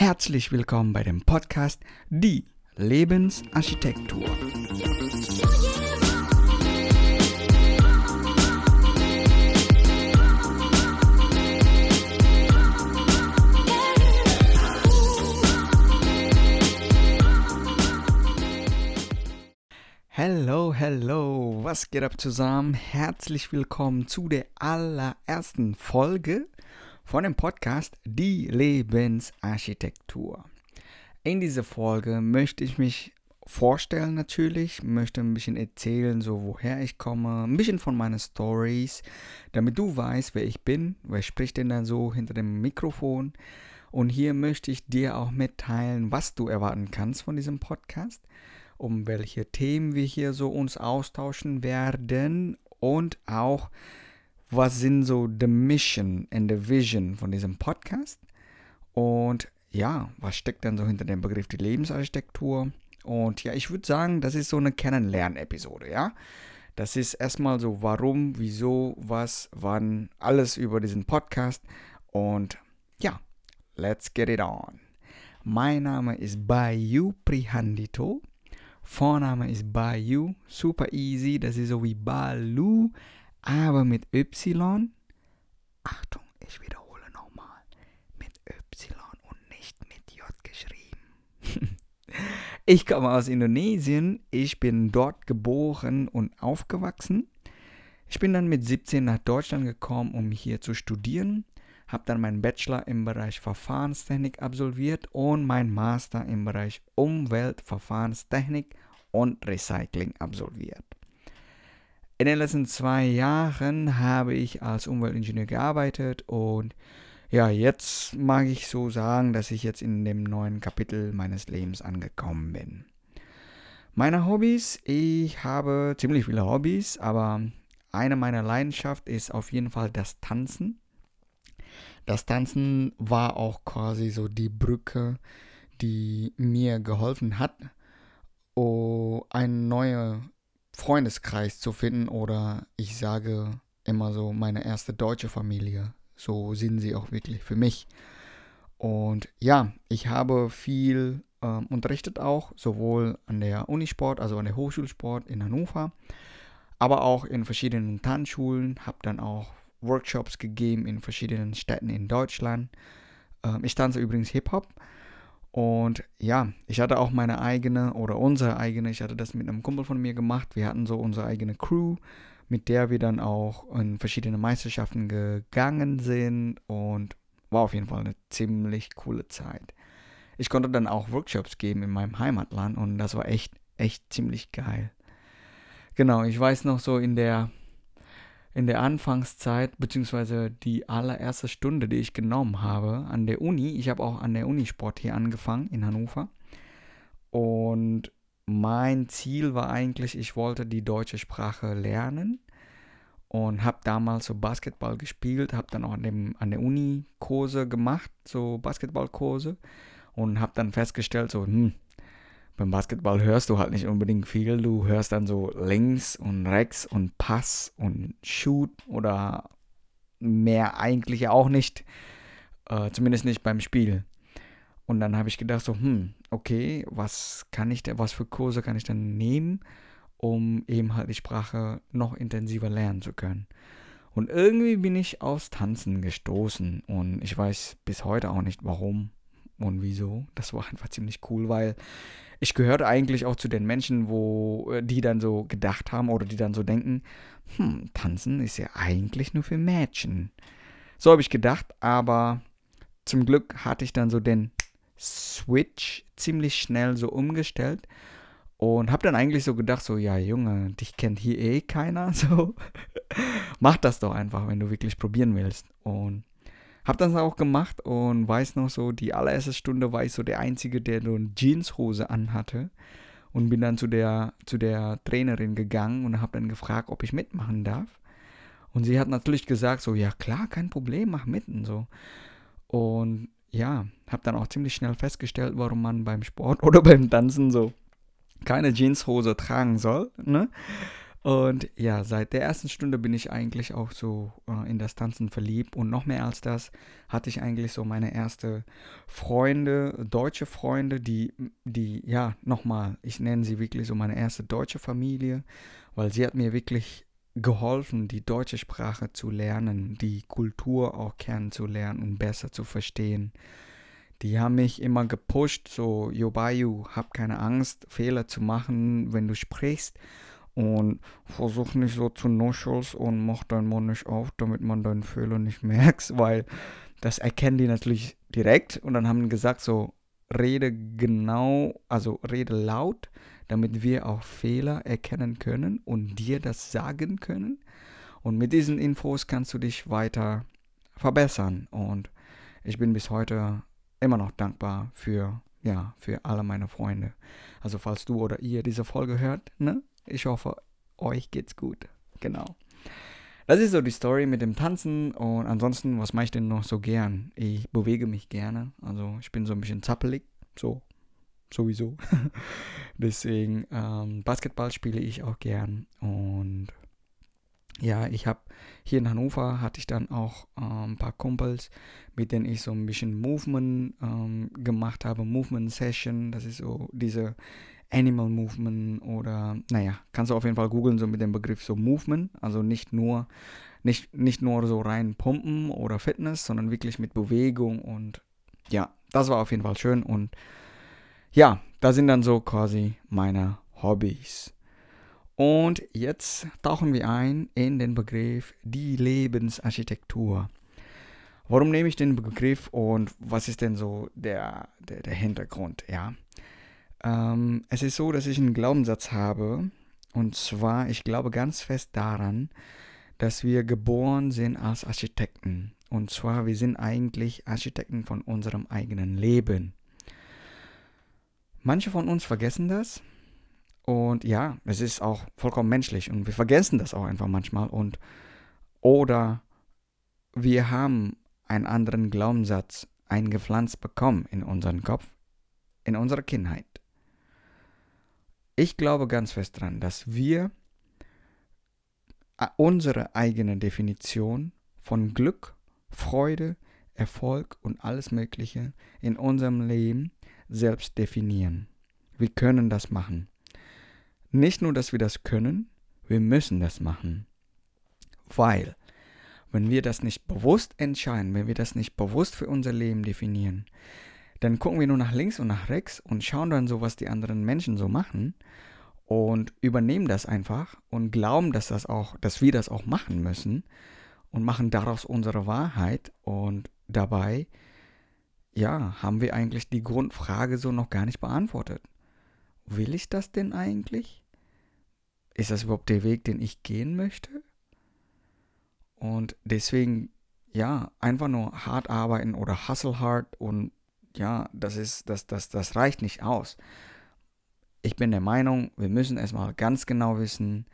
Herzlich willkommen bei dem Podcast Die Lebensarchitektur. Hello, hello, was geht ab zusammen? Herzlich willkommen zu der allerersten Folge von dem Podcast Die Lebensarchitektur. In dieser Folge möchte ich mich vorstellen natürlich, möchte ein bisschen erzählen, so woher ich komme, ein bisschen von meinen Stories, damit du weißt, wer ich bin, wer spricht denn da so hinter dem Mikrofon. Und hier möchte ich dir auch mitteilen, was du erwarten kannst von diesem Podcast, um welche Themen wir hier so uns austauschen werden und auch was sind so the mission and the vision von diesem Podcast und ja, was steckt dann so hinter dem Begriff die Lebensarchitektur? Und ja, ich würde sagen, das ist so eine Kennenlernepisode, ja. Das ist erstmal so, warum, wieso, was, wann, alles über diesen Podcast. Und ja, let's get it on. Mein Name ist Bayu Prihandito. Vorname ist Bayu, super easy, das ist so wie Balu, aber mit Y. Achtung, ich wiederhole nochmal. Mit Y und nicht mit J geschrieben. ich komme aus Indonesien. Ich bin dort geboren und aufgewachsen. Ich bin dann mit 17 nach Deutschland gekommen, um hier zu studieren. Habe dann meinen Bachelor im Bereich Verfahrenstechnik absolviert und meinen Master im Bereich Umweltverfahrenstechnik und Recycling absolviert. In den letzten zwei Jahren habe ich als Umweltingenieur gearbeitet und ja, jetzt mag ich so sagen, dass ich jetzt in dem neuen Kapitel meines Lebens angekommen bin. Meine Hobbys, ich habe ziemlich viele Hobbys, aber eine meiner Leidenschaften ist auf jeden Fall das Tanzen. Das Tanzen war auch quasi so die Brücke, die mir geholfen hat, oh, eine neue Freundeskreis zu finden oder ich sage immer so meine erste deutsche Familie. So sind sie auch wirklich für mich. Und ja, ich habe viel ähm, unterrichtet auch, sowohl an der Unisport, also an der Hochschulsport in Hannover, aber auch in verschiedenen Tanzschulen, habe dann auch Workshops gegeben in verschiedenen Städten in Deutschland. Ähm, ich tanze übrigens Hip-Hop und ja, ich hatte auch meine eigene oder unsere eigene, ich hatte das mit einem Kumpel von mir gemacht. Wir hatten so unsere eigene Crew, mit der wir dann auch in verschiedene Meisterschaften gegangen sind und war auf jeden Fall eine ziemlich coole Zeit. Ich konnte dann auch Workshops geben in meinem Heimatland und das war echt, echt ziemlich geil. Genau, ich weiß noch so in der in der Anfangszeit, beziehungsweise die allererste Stunde, die ich genommen habe an der Uni, ich habe auch an der Uni Sport hier angefangen in Hannover. Und mein Ziel war eigentlich, ich wollte die deutsche Sprache lernen und habe damals so Basketball gespielt, habe dann auch an, dem, an der Uni Kurse gemacht, so Basketballkurse und habe dann festgestellt, so, hm, beim Basketball hörst du halt nicht unbedingt viel. Du hörst dann so links und rechts und Pass und Shoot oder mehr eigentlich auch nicht. Äh, zumindest nicht beim Spiel. Und dann habe ich gedacht so, hm, okay, was kann ich denn, was für Kurse kann ich denn nehmen, um eben halt die Sprache noch intensiver lernen zu können. Und irgendwie bin ich aufs Tanzen gestoßen und ich weiß bis heute auch nicht warum und wieso. Das war einfach ziemlich cool, weil ich gehörte eigentlich auch zu den Menschen, wo äh, die dann so gedacht haben oder die dann so denken, hm, tanzen ist ja eigentlich nur für Mädchen. So habe ich gedacht, aber zum Glück hatte ich dann so den Switch ziemlich schnell so umgestellt und habe dann eigentlich so gedacht, so, ja Junge, dich kennt hier eh keiner, so mach das doch einfach, wenn du wirklich probieren willst. Und hab das auch gemacht und weiß noch so, die allererste Stunde war ich so der Einzige, der so eine Jeanshose anhatte. Und bin dann zu der, zu der Trainerin gegangen und habe dann gefragt, ob ich mitmachen darf. Und sie hat natürlich gesagt, so, ja klar, kein Problem, mach mit und so. Und ja, habe dann auch ziemlich schnell festgestellt, warum man beim Sport oder beim Tanzen so keine Jeanshose tragen soll. Ne? Und ja, seit der ersten Stunde bin ich eigentlich auch so äh, in das Tanzen verliebt. Und noch mehr als das hatte ich eigentlich so meine erste Freunde, deutsche Freunde, die, die, ja, nochmal, ich nenne sie wirklich so meine erste deutsche Familie, weil sie hat mir wirklich geholfen, die deutsche Sprache zu lernen, die Kultur auch kennenzulernen und besser zu verstehen. Die haben mich immer gepusht, so, Yobayu, hab keine Angst, Fehler zu machen, wenn du sprichst und versuch nicht so zu nuscheln und mach deinen Mund nicht auf, damit man deinen Fehler nicht merkt, weil das erkennen die natürlich direkt und dann haben gesagt so, rede genau, also rede laut, damit wir auch Fehler erkennen können und dir das sagen können. Und mit diesen Infos kannst du dich weiter verbessern. Und ich bin bis heute immer noch dankbar für, ja, für alle meine Freunde. Also falls du oder ihr diese Folge hört, ne? Ich hoffe, euch geht's gut. Genau. Das ist so die Story mit dem Tanzen und ansonsten, was mache ich denn noch so gern? Ich bewege mich gerne, also ich bin so ein bisschen zappelig, so sowieso. Deswegen ähm, Basketball spiele ich auch gern und ja, ich habe hier in Hannover hatte ich dann auch ähm, ein paar Kumpels, mit denen ich so ein bisschen Movement ähm, gemacht habe, Movement Session, das ist so diese Animal Movement oder, naja, kannst du auf jeden Fall googeln, so mit dem Begriff so Movement, also nicht nur, nicht, nicht nur so rein Pumpen oder Fitness, sondern wirklich mit Bewegung und ja, das war auf jeden Fall schön und ja, das sind dann so quasi meine Hobbys. Und jetzt tauchen wir ein in den Begriff die Lebensarchitektur. Warum nehme ich den Begriff und was ist denn so der, der, der Hintergrund? Ja, ähm, es ist so, dass ich einen Glaubenssatz habe. Und zwar, ich glaube ganz fest daran, dass wir geboren sind als Architekten. Und zwar, wir sind eigentlich Architekten von unserem eigenen Leben. Manche von uns vergessen das. Und ja, es ist auch vollkommen menschlich. Und wir vergessen das auch einfach manchmal. Und oder wir haben einen anderen Glaubenssatz eingepflanzt bekommen in unseren Kopf, in unserer Kindheit. Ich glaube ganz fest daran, dass wir unsere eigene Definition von Glück, Freude, Erfolg und alles Mögliche in unserem Leben selbst definieren. Wir können das machen. Nicht nur, dass wir das können, wir müssen das machen. Weil, wenn wir das nicht bewusst entscheiden, wenn wir das nicht bewusst für unser Leben definieren, dann gucken wir nur nach links und nach rechts und schauen dann so, was die anderen Menschen so machen und übernehmen das einfach und glauben, dass das auch, dass wir das auch machen müssen und machen daraus unsere Wahrheit und dabei ja, haben wir eigentlich die Grundfrage so noch gar nicht beantwortet. Will ich das denn eigentlich? Ist das überhaupt der Weg, den ich gehen möchte? Und deswegen, ja, einfach nur hart arbeiten oder hustle hard und ja, das ist, das, das, das reicht nicht aus. Ich bin der Meinung, wir müssen erstmal ganz genau wissen,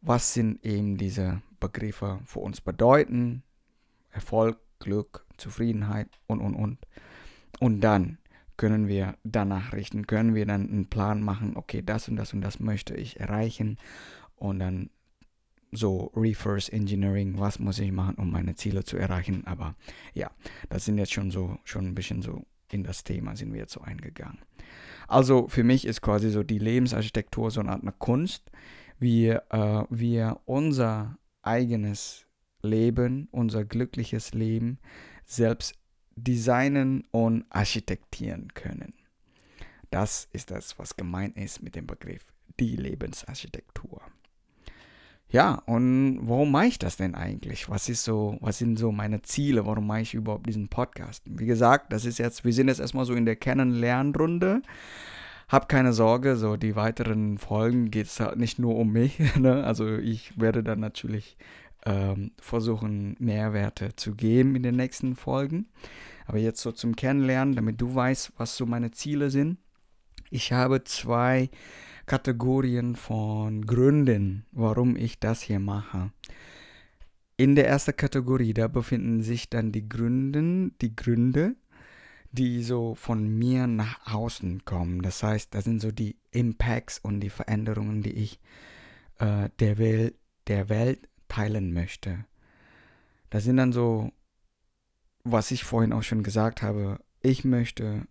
was sind eben diese Begriffe für uns bedeuten. Erfolg, Glück, Zufriedenheit und, und, und. Und dann können wir danach richten, können wir dann einen Plan machen, okay, das und das und das möchte ich erreichen. Und dann so Reverse Engineering, was muss ich machen, um meine Ziele zu erreichen. Aber ja, das sind jetzt schon so, schon ein bisschen so in das Thema sind wir jetzt so eingegangen. Also für mich ist quasi so die Lebensarchitektur so eine Art eine Kunst, wie äh, wir unser eigenes Leben, unser glückliches Leben selbst designen und architektieren können. Das ist das, was gemeint ist mit dem Begriff die Lebensarchitektur. Ja, und warum mache ich das denn eigentlich? Was ist so, was sind so meine Ziele? Warum mache ich überhaupt diesen Podcast? Wie gesagt, das ist jetzt, wir sind jetzt erstmal so in der Kennenlernrunde. Hab keine Sorge, so die weiteren Folgen geht es halt nicht nur um mich. Ne? Also ich werde dann natürlich ähm, versuchen, Mehrwerte zu geben in den nächsten Folgen. Aber jetzt so zum Kennenlernen, damit du weißt, was so meine Ziele sind. Ich habe zwei Kategorien von Gründen, warum ich das hier mache. In der ersten Kategorie, da befinden sich dann die Gründe, die Gründe, die so von mir nach außen kommen. Das heißt, das sind so die Impacts und die Veränderungen, die ich äh, der, Welt, der Welt teilen möchte. Das sind dann so, was ich vorhin auch schon gesagt habe, ich möchte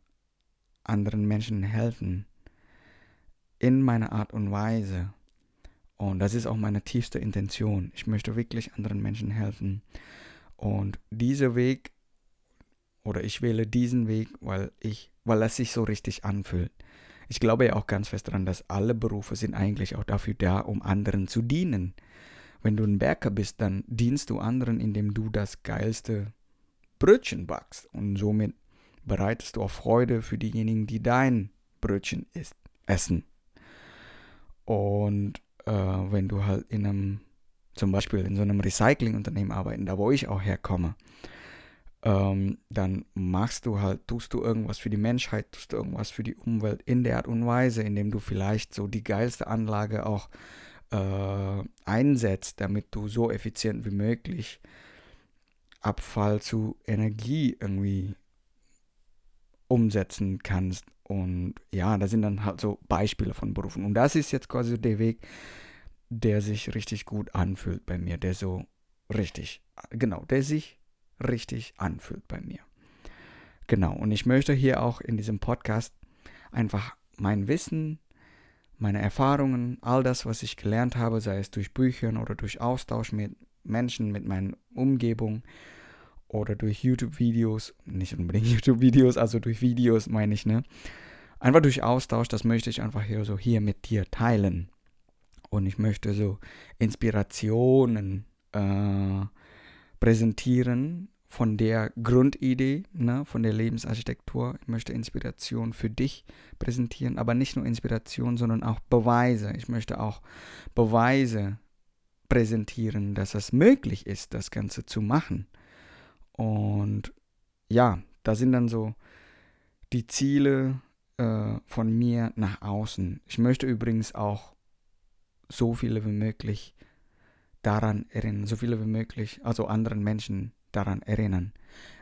anderen Menschen helfen in meiner Art und Weise. Und das ist auch meine tiefste Intention. Ich möchte wirklich anderen Menschen helfen. Und dieser Weg, oder ich wähle diesen Weg, weil ich, weil es sich so richtig anfühlt. Ich glaube ja auch ganz fest daran, dass alle Berufe sind eigentlich auch dafür da, um anderen zu dienen. Wenn du ein Bäcker bist, dann dienst du anderen, indem du das geilste Brötchen backst. Und somit bereitest du auch Freude für diejenigen, die dein Brötchen isst, essen. Und äh, wenn du halt in einem, zum Beispiel in so einem Recyclingunternehmen arbeiten, da wo ich auch herkomme, ähm, dann machst du halt, tust du irgendwas für die Menschheit, tust du irgendwas für die Umwelt in der Art und Weise, indem du vielleicht so die geilste Anlage auch äh, einsetzt, damit du so effizient wie möglich Abfall zu Energie irgendwie umsetzen kannst. Und ja, da sind dann halt so Beispiele von Berufen. Und das ist jetzt quasi der Weg, der sich richtig gut anfühlt bei mir, der so richtig, genau, der sich richtig anfühlt bei mir. Genau, und ich möchte hier auch in diesem Podcast einfach mein Wissen, meine Erfahrungen, all das, was ich gelernt habe, sei es durch Büchern oder durch Austausch mit Menschen, mit meiner Umgebung oder durch YouTube-Videos, nicht unbedingt YouTube-Videos, also durch Videos meine ich, ne? Einfach durch Austausch, das möchte ich einfach hier so hier mit dir teilen. Und ich möchte so Inspirationen äh, präsentieren von der Grundidee, ne, von der Lebensarchitektur. Ich möchte Inspiration für dich präsentieren, aber nicht nur Inspiration, sondern auch Beweise. Ich möchte auch Beweise präsentieren, dass es möglich ist, das Ganze zu machen. Und ja, da sind dann so die Ziele äh, von mir nach außen. Ich möchte übrigens auch so viele wie möglich daran erinnern, so viele wie möglich, also anderen Menschen daran erinnern,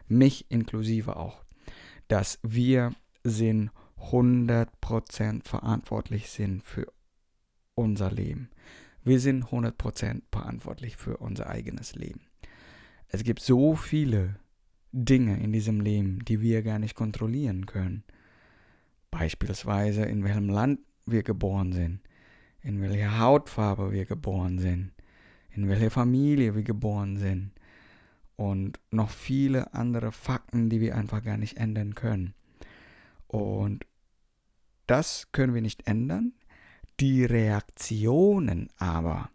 mich inklusive auch, dass wir sind 100% verantwortlich sind für unser Leben. Wir sind 100% verantwortlich für unser eigenes Leben. Es gibt so viele Dinge in diesem Leben, die wir gar nicht kontrollieren können. Beispielsweise in welchem Land wir geboren sind, in welcher Hautfarbe wir geboren sind, in welcher Familie wir geboren sind und noch viele andere Fakten, die wir einfach gar nicht ändern können. Und das können wir nicht ändern. Die Reaktionen aber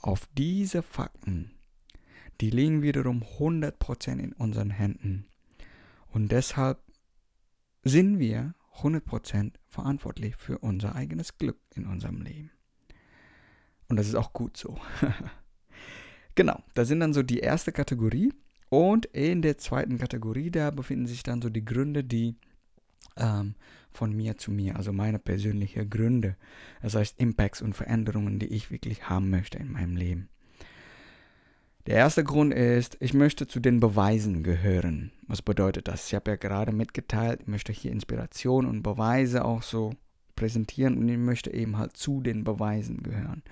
auf diese Fakten, die liegen wiederum 100% in unseren Händen. Und deshalb sind wir 100% verantwortlich für unser eigenes Glück in unserem Leben. Und das ist auch gut so. genau, da sind dann so die erste Kategorie. Und in der zweiten Kategorie, da befinden sich dann so die Gründe, die ähm, von mir zu mir, also meine persönlichen Gründe, das heißt Impacts und Veränderungen, die ich wirklich haben möchte in meinem Leben. Der erste Grund ist, ich möchte zu den Beweisen gehören. Was bedeutet das? Ich habe ja gerade mitgeteilt, ich möchte hier Inspiration und Beweise auch so präsentieren und ich möchte eben halt zu den Beweisen gehören.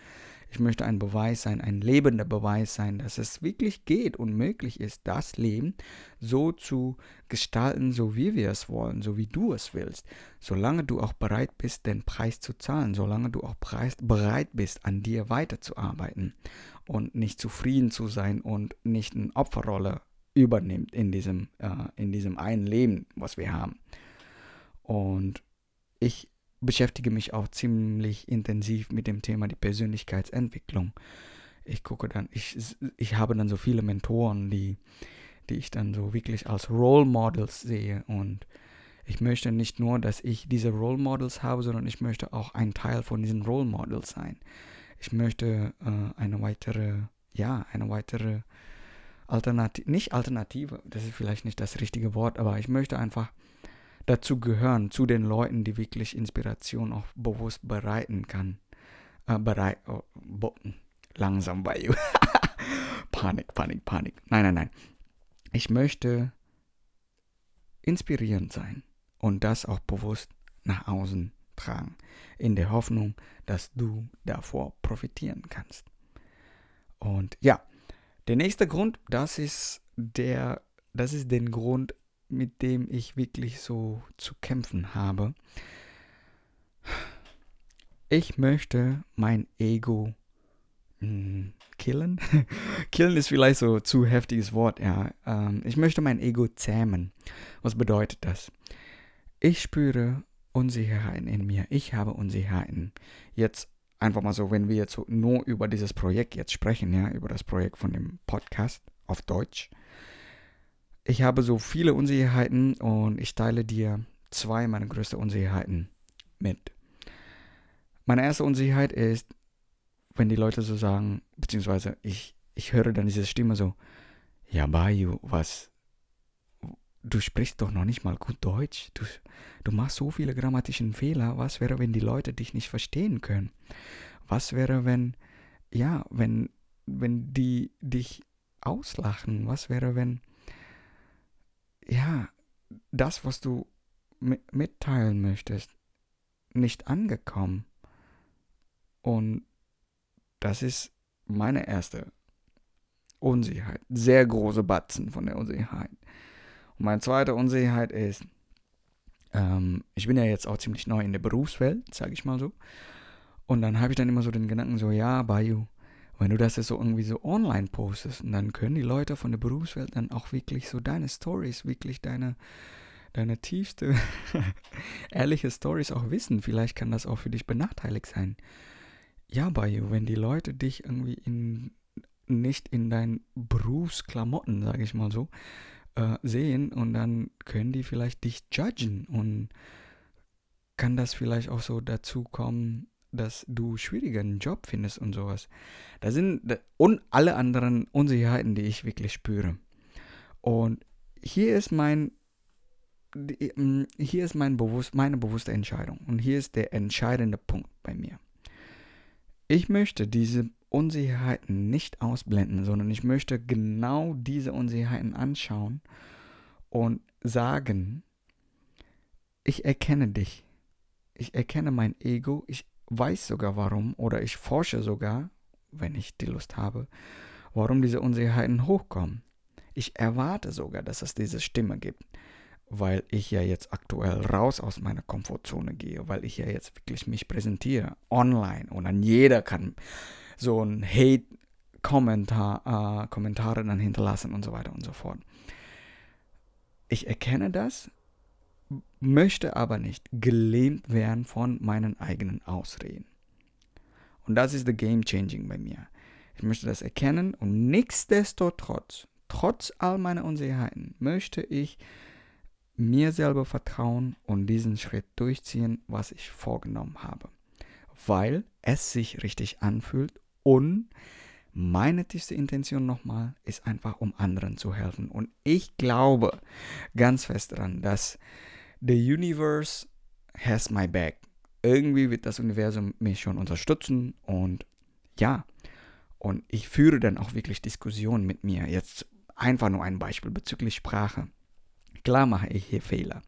Ich möchte ein Beweis sein, ein lebender Beweis sein, dass es wirklich geht und möglich ist, das Leben so zu gestalten, so wie wir es wollen, so wie du es willst. Solange du auch bereit bist, den Preis zu zahlen, solange du auch bereit bist, an dir weiterzuarbeiten und nicht zufrieden zu sein und nicht eine Opferrolle übernimmt in diesem, äh, in diesem einen Leben, was wir haben. Und ich beschäftige mich auch ziemlich intensiv mit dem Thema die Persönlichkeitsentwicklung. Ich gucke dann, ich, ich habe dann so viele Mentoren, die, die ich dann so wirklich als Role Models sehe und ich möchte nicht nur, dass ich diese Role Models habe, sondern ich möchte auch ein Teil von diesen Role Models sein. Ich möchte äh, eine weitere, ja, eine weitere Alternative, nicht Alternative, das ist vielleicht nicht das richtige Wort, aber ich möchte einfach dazu gehören, zu den Leuten, die wirklich Inspiration auch bewusst bereiten kann. Äh, bereit, oh, langsam bei Panik, Panik, Panik. Nein, nein, nein. Ich möchte inspirierend sein und das auch bewusst nach außen beitragen, in der Hoffnung, dass du davor profitieren kannst. Und ja, der nächste Grund, das ist der, das ist den Grund, mit dem ich wirklich so zu kämpfen habe. Ich möchte mein Ego hm, killen. killen ist vielleicht so zu heftiges Wort, ja. Ähm, ich möchte mein Ego zähmen. Was bedeutet das? Ich spüre Unsicherheiten in mir. Ich habe Unsicherheiten. Jetzt einfach mal so, wenn wir jetzt nur über dieses Projekt jetzt sprechen, ja, über das Projekt von dem Podcast auf Deutsch. Ich habe so viele Unsicherheiten und ich teile dir zwei meiner größten Unsicherheiten mit. Meine erste Unsicherheit ist, wenn die Leute so sagen, beziehungsweise ich, ich höre dann diese Stimme so, ja, Bayu, was, du sprichst doch noch nicht mal gut Deutsch, du, du machst so viele grammatischen Fehler, was wäre, wenn die Leute dich nicht verstehen können? Was wäre, wenn, ja, wenn, wenn die dich auslachen? Was wäre, wenn, ja, das, was du mitteilen möchtest, nicht angekommen? Und das ist meine erste Unsicherheit. Sehr große Batzen von der Unsicherheit. Meine zweite Unsicherheit ist, ähm, ich bin ja jetzt auch ziemlich neu in der Berufswelt, sage ich mal so. Und dann habe ich dann immer so den Gedanken so, ja, Bayou, wenn du das jetzt so irgendwie so online postest, dann können die Leute von der Berufswelt dann auch wirklich so deine Stories, wirklich deine, deine tiefste, ehrliche Stories auch wissen. Vielleicht kann das auch für dich benachteiligt sein ja, Bayou, wenn die Leute dich irgendwie in, nicht in deinen Berufsklamotten, sage ich mal so, äh, sehen und dann können die vielleicht dich judgen und kann das vielleicht auch so dazu kommen, dass du schwieriger einen Job findest und sowas. Da sind und alle anderen Unsicherheiten, die ich wirklich spüre. Und hier ist mein mm, hier ist mein bewusst, meine bewusste Entscheidung und hier ist der entscheidende Punkt bei mir. Ich möchte diese Unsicherheiten nicht ausblenden, sondern ich möchte genau diese Unsicherheiten anschauen und sagen, ich erkenne dich. Ich erkenne mein Ego. Ich weiß sogar warum oder ich forsche sogar, wenn ich die Lust habe, warum diese Unsicherheiten hochkommen. Ich erwarte sogar, dass es diese Stimme gibt weil ich ja jetzt aktuell raus aus meiner Komfortzone gehe, weil ich ja jetzt wirklich mich präsentiere online und dann jeder kann so ein Hate Kommentar, äh, Kommentare dann hinterlassen und so weiter und so fort. Ich erkenne das, möchte aber nicht gelähmt werden von meinen eigenen Ausreden. Und das ist the game changing bei mir. Ich möchte das erkennen und nichtsdestotrotz, trotz all meiner Unsicherheiten, möchte ich mir selber vertrauen und diesen Schritt durchziehen, was ich vorgenommen habe. Weil es sich richtig anfühlt und meine tiefste Intention nochmal ist einfach, um anderen zu helfen. Und ich glaube ganz fest daran, dass the universe has my back. Irgendwie wird das Universum mich schon unterstützen und ja, und ich führe dann auch wirklich Diskussionen mit mir. Jetzt einfach nur ein Beispiel bezüglich Sprache. Klar mache ich hier Fehler.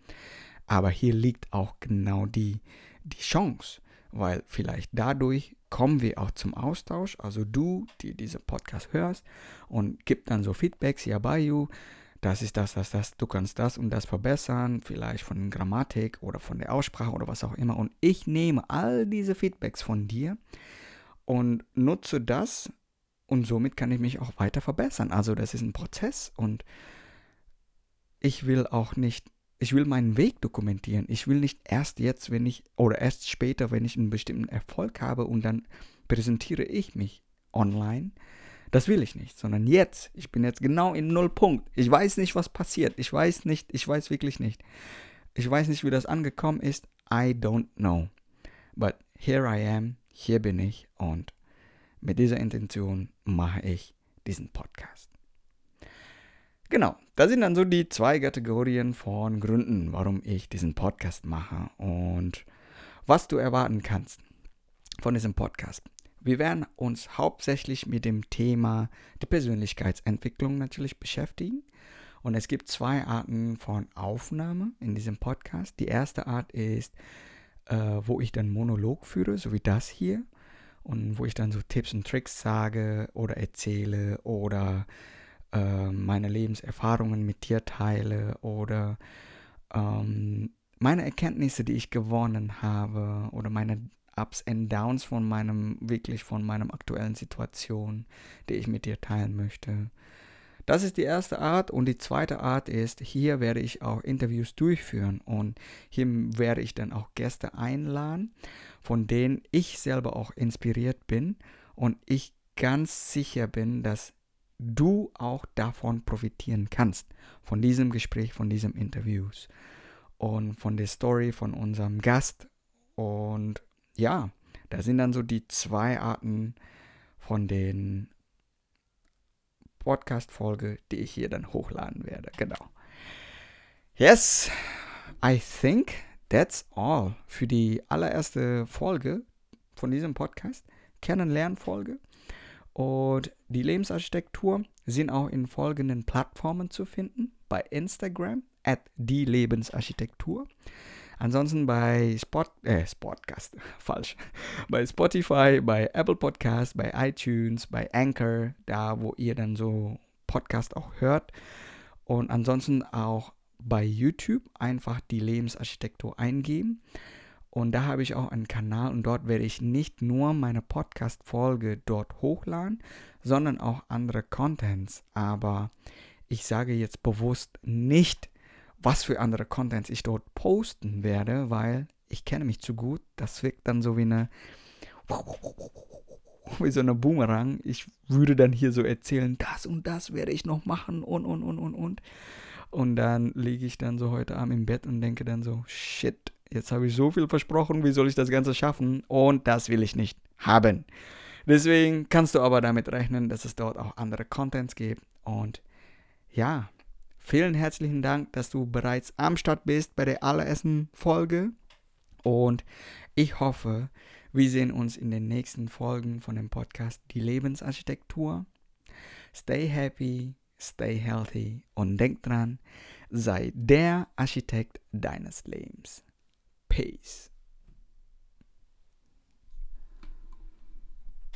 Aber hier liegt auch genau die, die Chance, weil vielleicht dadurch kommen wir auch zum Austausch. Also du, die diesen Podcast hörst und gib dann so Feedbacks, ja, bei you, das ist das, das, das, du kannst das und das verbessern, vielleicht von Grammatik oder von der Aussprache oder was auch immer. Und ich nehme all diese Feedbacks von dir und nutze das und somit kann ich mich auch weiter verbessern. Also das ist ein Prozess und ich will auch nicht, ich will meinen Weg dokumentieren. Ich will nicht erst jetzt, wenn ich, oder erst später, wenn ich einen bestimmten Erfolg habe und dann präsentiere ich mich online. Das will ich nicht, sondern jetzt. Ich bin jetzt genau im Nullpunkt. Ich weiß nicht, was passiert. Ich weiß nicht, ich weiß wirklich nicht. Ich weiß nicht, wie das angekommen ist. I don't know. But here I am, hier bin ich und mit dieser Intention mache ich diesen Podcast. Genau, das sind dann so die zwei Kategorien von Gründen, warum ich diesen Podcast mache und was du erwarten kannst von diesem Podcast. Wir werden uns hauptsächlich mit dem Thema der Persönlichkeitsentwicklung natürlich beschäftigen. Und es gibt zwei Arten von Aufnahme in diesem Podcast. Die erste Art ist äh, wo ich dann Monolog führe, so wie das hier. Und wo ich dann so Tipps und Tricks sage oder erzähle oder äh, meine Lebenserfahrungen mit dir teile oder ähm, meine Erkenntnisse, die ich gewonnen habe oder meine Ups and Downs von meinem, wirklich von meinem aktuellen Situation, die ich mit dir teilen möchte. Das ist die erste Art und die zweite Art ist, hier werde ich auch Interviews durchführen und hier werde ich dann auch Gäste einladen, von denen ich selber auch inspiriert bin und ich ganz sicher bin, dass du auch davon profitieren kannst, von diesem Gespräch, von diesem Interviews und von der Story von unserem Gast. Und ja, da sind dann so die zwei Arten von den Podcast-Folge, die ich hier dann hochladen werde. Genau. Yes, I think that's all für die allererste Folge von diesem Podcast. Kennenlernfolge. Und die Lebensarchitektur sind auch in folgenden Plattformen zu finden. Bei Instagram at die Lebensarchitektur. Ansonsten bei Spot, äh, Spotcast, falsch. Bei Spotify, bei Apple Podcast, bei iTunes, bei Anchor, da wo ihr dann so Podcast auch hört. Und ansonsten auch bei YouTube einfach die Lebensarchitektur eingeben. Und da habe ich auch einen Kanal und dort werde ich nicht nur meine Podcast-Folge dort hochladen, sondern auch andere Contents. Aber ich sage jetzt bewusst nicht, was für andere Contents ich dort posten werde, weil ich kenne mich zu gut. Das wirkt dann so wie eine wie so eine Boomerang. Ich würde dann hier so erzählen, das und das werde ich noch machen und und und und und. Und dann liege ich dann so heute Abend im Bett und denke dann so, shit, jetzt habe ich so viel versprochen, wie soll ich das Ganze schaffen? Und das will ich nicht haben. Deswegen kannst du aber damit rechnen, dass es dort auch andere Contents gibt. Und ja, Vielen herzlichen Dank, dass du bereits am Start bist bei der allerersten Folge. Und ich hoffe, wir sehen uns in den nächsten Folgen von dem Podcast Die Lebensarchitektur. Stay happy, stay healthy und denk dran, sei der Architekt deines Lebens. Peace.